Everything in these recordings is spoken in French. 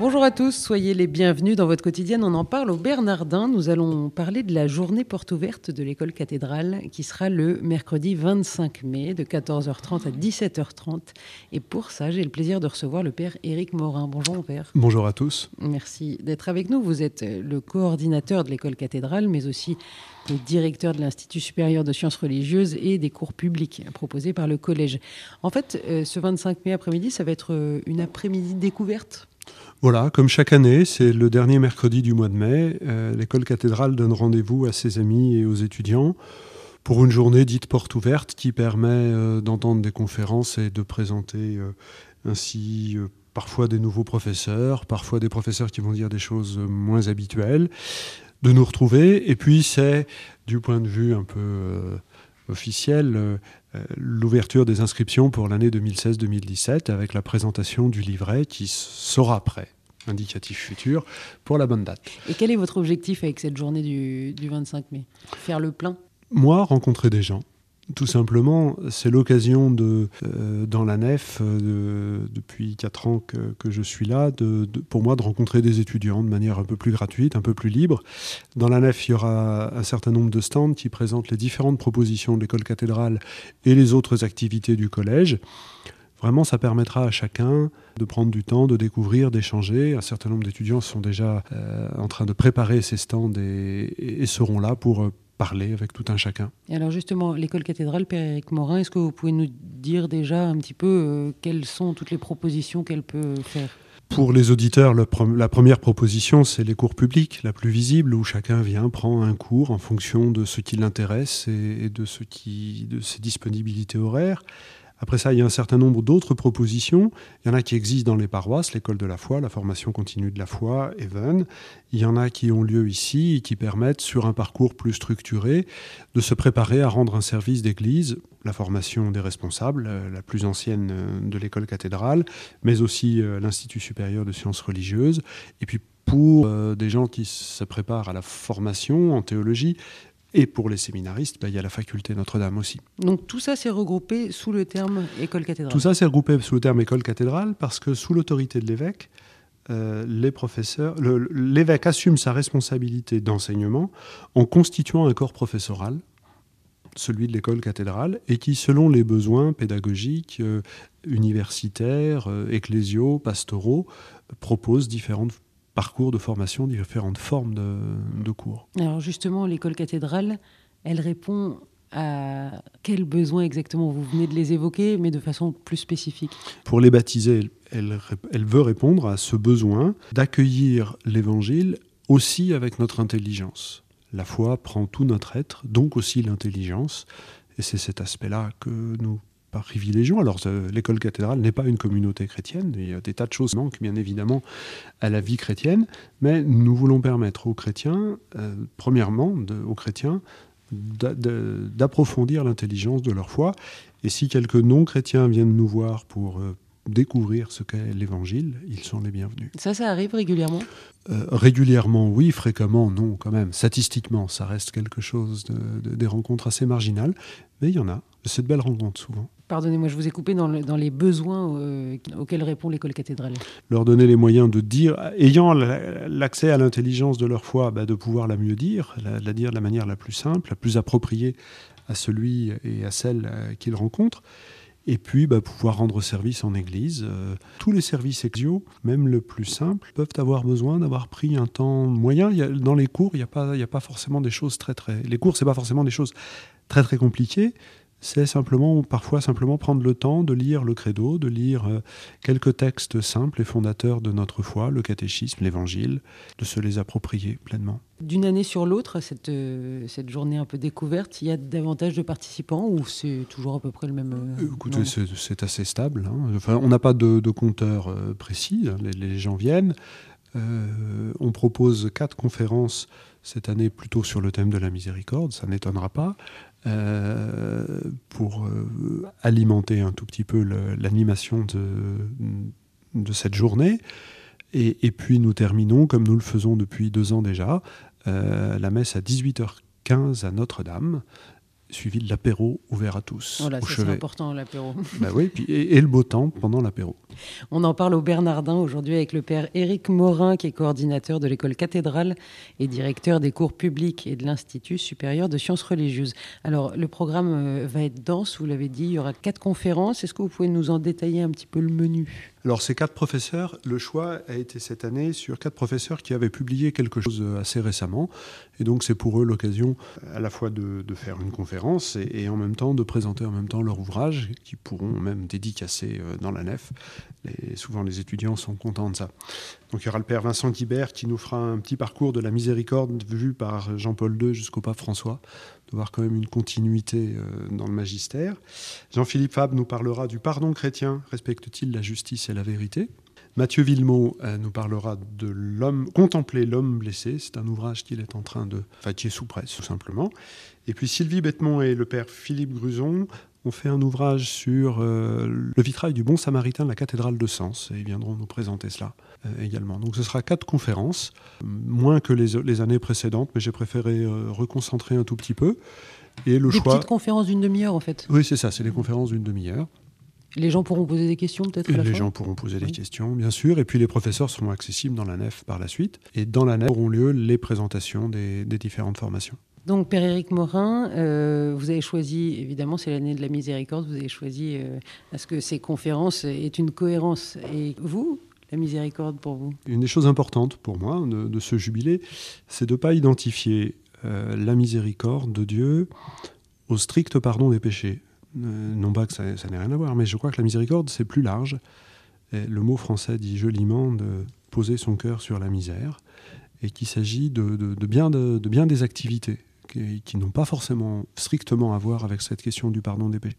Bonjour à tous, soyez les bienvenus dans votre quotidienne. On en parle au Bernardin. Nous allons parler de la journée porte ouverte de l'école cathédrale qui sera le mercredi 25 mai de 14h30 à 17h30. Et pour ça, j'ai le plaisir de recevoir le père Éric Morin. Bonjour mon père. Bonjour à tous. Merci d'être avec nous. Vous êtes le coordinateur de l'école cathédrale, mais aussi le directeur de l'Institut supérieur de sciences religieuses et des cours publics proposés par le collège. En fait, euh, ce 25 mai après-midi, ça va être euh, une après-midi découverte voilà, comme chaque année, c'est le dernier mercredi du mois de mai. Euh, l'école cathédrale donne rendez-vous à ses amis et aux étudiants pour une journée dite porte ouverte qui permet euh, d'entendre des conférences et de présenter euh, ainsi parfois des nouveaux professeurs, parfois des professeurs qui vont dire des choses moins habituelles, de nous retrouver. Et puis c'est, du point de vue un peu officiel, euh, euh, l'ouverture des inscriptions pour l'année 2016-2017 avec la présentation du livret qui sera prêt indicatif futur pour la bonne date. Et quel est votre objectif avec cette journée du, du 25 mai? Faire le plein? Moi, rencontrer des gens tout simplement, c'est l'occasion de, euh, dans la nef, euh, depuis 4 ans que, je suis là, de, pour moi de rencontrer des étudiants de manière un peu plus gratuite, un peu plus libre. Dans la nef, il y aura un certain nombre de stands qui présentent les différentes propositions de l'école cathédrale et les autres activités du collège. Vraiment, ça permettra à chacun de prendre du temps, de découvrir, d'échanger. Un certain nombre d'étudiants sont déjà euh, en train de préparer ces stands et, et seront là pour parler avec tout un chacun. Et alors justement, l'école cathédrale, Père Éric Morin, est-ce que vous pouvez nous dire déjà un petit peu euh, quelles sont toutes les propositions qu'elle peut faire? Pour les auditeurs, la première proposition, c'est les cours publics, la plus visible, où chacun vient, prend un cours en fonction de ce qui l'intéresse et, de, ce qui, de ses disponibilités horaires. Après ça, il y a un certain nombre d'autres propositions. Il y en a qui existent dans les paroisses, l'école de la foi, la formation continue de la foi, Even. Il y en a qui ont lieu ici et qui permettent, sur un parcours plus structuré, de se préparer à rendre un service d'église, la formation des responsables, euh, la plus ancienne euh, de l'école cathédrale, mais aussi euh, l'Institut supérieur de sciences religieuses. Et puis pour des gens qui se préparent à la formation en théologie, et pour les séminaristes, bah, il y a la faculté Notre-Dame aussi. Donc tout ça s'est regroupé sous le terme école cathédrale Tout ça s'est regroupé sous le terme école cathédrale parce que sous l'autorité de l'évêque, euh, les professeurs, l'évêque assume sa responsabilité d'enseignement en constituant un corps professoral, celui de l'école cathédrale, et qui, selon les besoins pédagogiques, euh, universitaires, euh, ecclésiaux, pastoraux, propose différentes parcours de formation, différentes formes de, cours. Alors justement, l'école cathédrale, elle répond à quels besoins exactement Vous venez de les évoquer, mais de façon plus spécifique? Pour les baptiser, elle, elle veut répondre à ce besoin d'accueillir l'Évangile aussi avec notre intelligence. La foi prend tout notre être, donc aussi l'intelligence, et c'est cet aspect-là que nous par privilégions. Alors, euh, l'école cathédrale n'est pas une communauté chrétienne. Il y a des tas de choses qui manquent, bien évidemment, à la vie chrétienne. Mais nous voulons permettre aux chrétiens, euh, premièrement, aux chrétiens, d'approfondir l'intelligence de leur foi. Et si quelques non-chrétiens viennent nous voir pour euh, découvrir ce qu'est l'évangile, ils sont les bienvenus. Ça, ça arrive régulièrement? Régulièrement, oui, fréquemment, non, quand même. Statistiquement, ça reste quelque chose de, des rencontres assez marginales, mais il y en a. C'est de belles rencontres souvent. Pardonnez-moi, je vous ai coupé dans, les besoins euh, auxquels répond l'école cathédrale. Leur donner les moyens de dire, ayant l'accès à l'intelligence de leur foi, bah, de pouvoir la mieux dire, la, dire de la manière la plus simple, la plus appropriée à celui et à celle euh, qu'ils rencontrent. Et puis bah, pouvoir rendre service en Église. Euh, tous les services exiaux, même le plus simple, peuvent avoir besoin d'avoir pris un temps moyen. dans les cours, il n'y a, pas, a pas forcément des choses très très. Les cours, c'est pas forcément des choses très très compliquées c'est simplement, parfois simplement prendre le temps de lire le credo, de lire euh, quelques textes simples et fondateurs de notre foi, le catéchisme, l'évangile, de se les approprier pleinement. D'une année sur l'autre, cette, euh, cette journée un peu découverte, il y a davantage de participants ou c'est toujours à peu près le même euh, Écoutez, c'est assez stable. Hein. Enfin, on n'a pas de, compteur précis, hein. les, les, gens viennent. on propose quatre conférences cette année plutôt sur le thème de la miséricorde, ça n'étonnera pas. Euh, pour euh, alimenter un tout petit peu l'animation de, de, cette journée. Et, puis nous terminons, comme nous le faisons depuis deux ans déjà, la messe à 18h15 à Notre-Dame suivi de l'apéro ouvert à tous. Voilà, c'est important l'apéro. Bah oui, et, le beau temps pendant l'apéro. On en parle au Bernardin aujourd'hui avec le père Éric Morin, qui est coordinateur de l'école cathédrale et directeur des cours publics et de l'Institut supérieur de sciences religieuses. Alors, le programme euh, va être dense, vous l'avez dit, il y aura quatre conférences. Est-ce que vous pouvez nous en détailler un petit peu le menu? Alors ces quatre professeurs, le choix a été cette année sur quatre professeurs qui avaient publié quelque chose assez récemment. Et donc c'est pour eux l'occasion à la fois de, faire une conférence et, en même temps de présenter en même temps leur ouvrage, qui pourront même dédicacer euh, dans la nef. souvent les étudiants sont contents de ça. Donc il y aura le père Vincent Guibert qui nous fera un petit parcours de la miséricorde vu par Jean-Paul II jusqu'au pape François de voir quand même une continuité euh, dans le magistère. Jean-Philippe Fabre nous parlera du pardon chrétien, respecte-t-il la justice et la vérité? Mathieu Villemot euh, nous parlera de l'homme, contempler l'homme blessé. C'est un ouvrage qu'il est en train de, enfin, qui est sous presse tout simplement. Et puis Sylvie Bettemont et le père Philippe Gruson ont fait un ouvrage sur euh, le vitrail du Bon Samaritain de la cathédrale de Sens et ils viendront nous présenter cela. Euh, également. Donc ce sera quatre conférences, moins que les, années précédentes, mais j'ai préféré euh, reconcentrer un tout petit peu. Et le des petites conférences d'une demi-heure en fait. Oui, c'est ça, c'est des conférences d'une demi-heure. Les gens pourront poser des questions peut-être Les gens pourront poser des questions, bien sûr. Et puis les professeurs seront accessibles dans la nef par la suite. Et dans la nef auront lieu les présentations des, différentes formations. Donc, Père Éric Morin, euh, vous avez choisi, évidemment, c'est l'année de la miséricorde, vous avez choisi à ce que ces conférences aient une cohérence. Et vous, la miséricorde pour vous? Une des choses importantes pour moi de, ce jubilé, c'est de ne pas identifier euh, la miséricorde de Dieu au strict pardon des péchés. Euh, non pas que ça, n'ait rien à voir, mais je crois que la miséricorde, c'est plus large. le mot français dit joliment de poser son cœur sur la misère, et qu'il s'agit de, bien de, bien des activités qui, n'ont pas forcément strictement à voir avec cette question du pardon des péchés.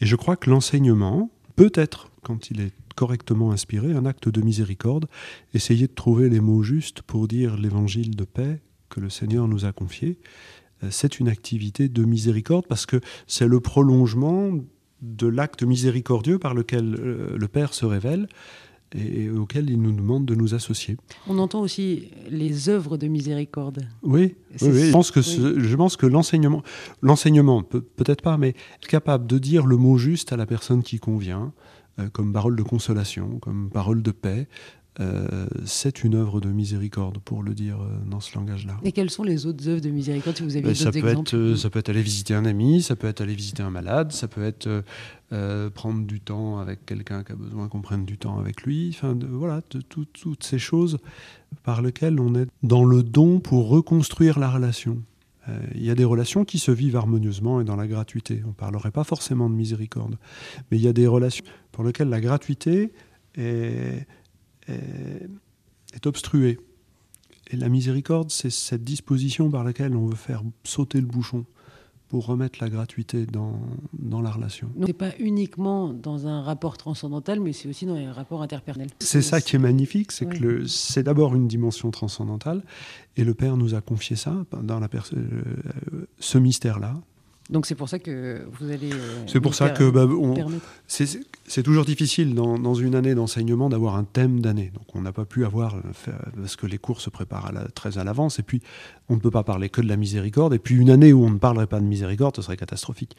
Et je crois que l'enseignement, peut être, quand il est correctement inspiré, un acte de miséricorde, essayer de trouver les mots justes pour dire l'évangile de paix que le Seigneur nous a confié. Euh, c'est une activité de miséricorde parce que c'est le prolongement de l'acte miséricordieux par lequel euh, le Père se révèle et auquel il nous demande de nous associer. On entend aussi les œuvres de miséricorde. Oui, Je, pense que je pense que l'enseignement, l'enseignement peut-être pas, mais être capable de dire le mot juste à la personne qui convient, euh, comme parole de consolation, comme parole de paix. Euh, c'est une œuvre de miséricorde, pour le dire euh, dans ce langage-là. Et quelles sont les autres œuvres de miséricorde si vous avez ben, ça peut être, Ça peut être aller visiter un ami, ça peut être aller visiter un malade, ça peut être prendre du temps avec quelqu'un qui a besoin qu'on prenne du temps avec lui. Enfin, voilà, toutes ces choses par lesquelles on est dans le don pour reconstruire la relation. Euh, il y a des relations qui se vivent harmonieusement et dans la gratuité. On ne parlerait pas forcément de miséricorde, mais il y a des relations pour lesquelles la gratuité est, est, obstruée. Et la miséricorde, c'est cette disposition par laquelle on veut faire sauter le bouchon pour remettre la gratuité dans, dans la relation. Ce n'est pas uniquement dans un rapport transcendantal, mais c'est aussi dans un rapport interpersonnel. C'est ça qui est magnifique, c'est que c'est d'abord une dimension transcendantale, et le Père nous a confié ça, dans la euh, ce mystère-là, donc c'est pour ça que vous allez. Euh, c'est pour ça que bah, c'est toujours difficile dans, dans une année d'enseignement d'avoir un thème d'année. Donc on n'a pas pu avoir euh, parce que les cours se préparent à la, très à l'avance et puis on ne peut pas parler que de la miséricorde. Et puis une année où on ne parlerait pas de miséricorde, ce serait catastrophique.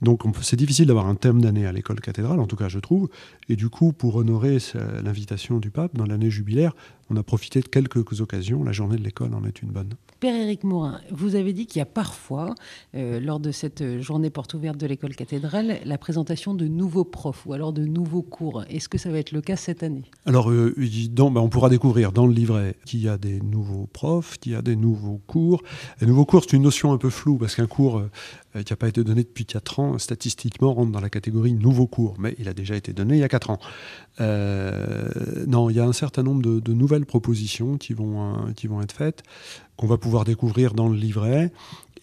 Donc c'est difficile d'avoir un thème d'année à l'école cathédrale, en tout cas je trouve. Et du coup, pour honorer l'invitation du pape dans l'année jubilaire, on a profité de quelques occasions. La journée de l'école en est une bonne. Père Éric Morin, vous avez dit qu'il y a parfois, euh, lors de cette journée porte ouverte de l'école cathédrale, la présentation de nouveaux profs ou alors de nouveaux cours. Est-ce que ça va être le cas cette année? Alors, euh, ben, on pourra découvrir dans le livret qu'il y a des nouveaux profs, qu'il y a des nouveaux cours. Les nouveaux cours, c'est une notion un peu floue parce qu'un cours euh, qui n'a pas été donné depuis 4 ans, statistiquement, rentre dans la catégorie nouveau cours, mais il a déjà été donné il y a 4 ans. non, il y a un certain nombre de, nouvelles propositions qui vont être faites qu'on va pouvoir découvrir dans le livret.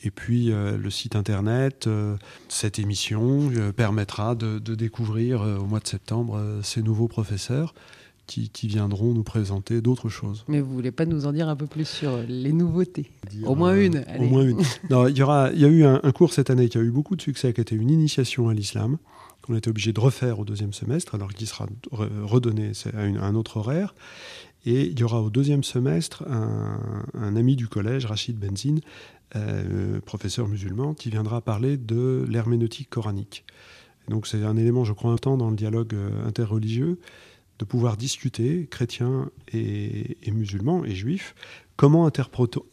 Et puis euh, le site internet, euh, cette émission euh, permettra de, découvrir au mois de septembre ces nouveaux professeurs qui, viendront nous présenter d'autres choses. Mais vous voulez pas nous en dire un peu plus sur les nouveautés? Au moins une. Au moins une. il y aura, il y a eu un, cours cette année qui a eu beaucoup de succès, qui a été une initiation à l'islam qu'on été obligé de refaire au deuxième semestre, alors qu'il sera redonné à un autre horaire. Et il y aura au deuxième semestre un, ami du collège, Rachid Benzine, euh, professeur musulman, qui viendra parler de l'herméneutique coranique. donc c'est un élément, je crois, important dans le dialogue euh, interreligieux, de pouvoir discuter, chrétiens et, musulmans et juifs, comment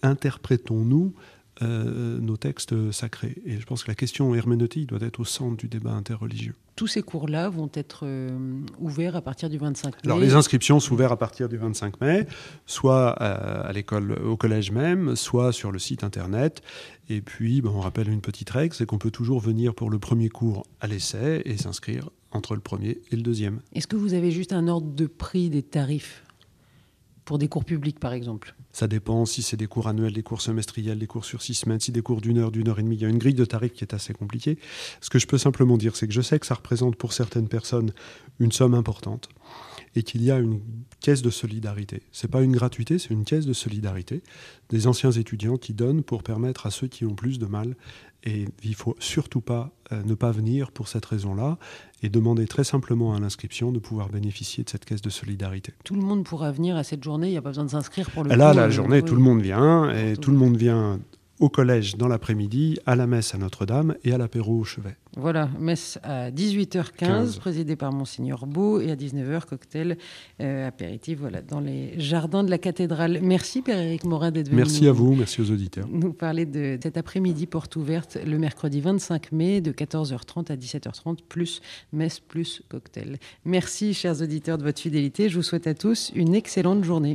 interprétons-nous euh, nos textes sacrés. Et je pense que la question herméneutique doit être au centre du débat interreligieux. Tous ces cours-là vont être euh, ouverts à partir du 25 mai. Alors les inscriptions sont ouvertes à partir du 25 mai, soit euh, à, l'école, au collège même, soit sur le site internet. Et puis, on rappelle une petite règle, c'est qu'on peut toujours venir pour le premier cours à l'essai et s'inscrire entre le premier et le deuxième. Est-ce que vous avez juste un ordre de prix des tarifs? Pour des cours publics, par exemple Ça dépend si c'est des cours annuels, des cours semestriels, des cours sur six semaines, si des cours d'une heure, d'une heure et demie. Il y a une grille de tarifs qui est assez compliquée. Ce que je peux simplement dire, c'est que je sais que ça représente pour certaines personnes une somme importante et qu'il y a une caisse de solidarité. Ce n'est pas une gratuité, c'est une caisse de solidarité des anciens étudiants qui donnent pour permettre à ceux qui ont plus de mal et il faut surtout pas euh, ne pas venir pour cette raison-là et demander très simplement à l'inscription de pouvoir bénéficier de cette caisse de solidarité. Tout le monde pourra venir à cette journée, il n'y a pas besoin de s'inscrire pour le Là, la journée, tout le monde vient et tout le monde vient au collège dans l'après-midi, à la messe à Notre-Dame et à l'apéro au chevet. Voilà, messe à 18h15, présidée par Monseigneur Beau, et à 19h, cocktail euh, apéritif voilà, dans les jardins de la cathédrale. Merci Père-Éric Morin d'être venu. Merci à vous, merci aux auditeurs. Nous parler de cet après-midi porte ouverte le mercredi 25 mai de 14h30 à 17h30, plus messe, plus cocktail. Merci chers auditeurs de votre fidélité. Je vous souhaite à tous une excellente journée.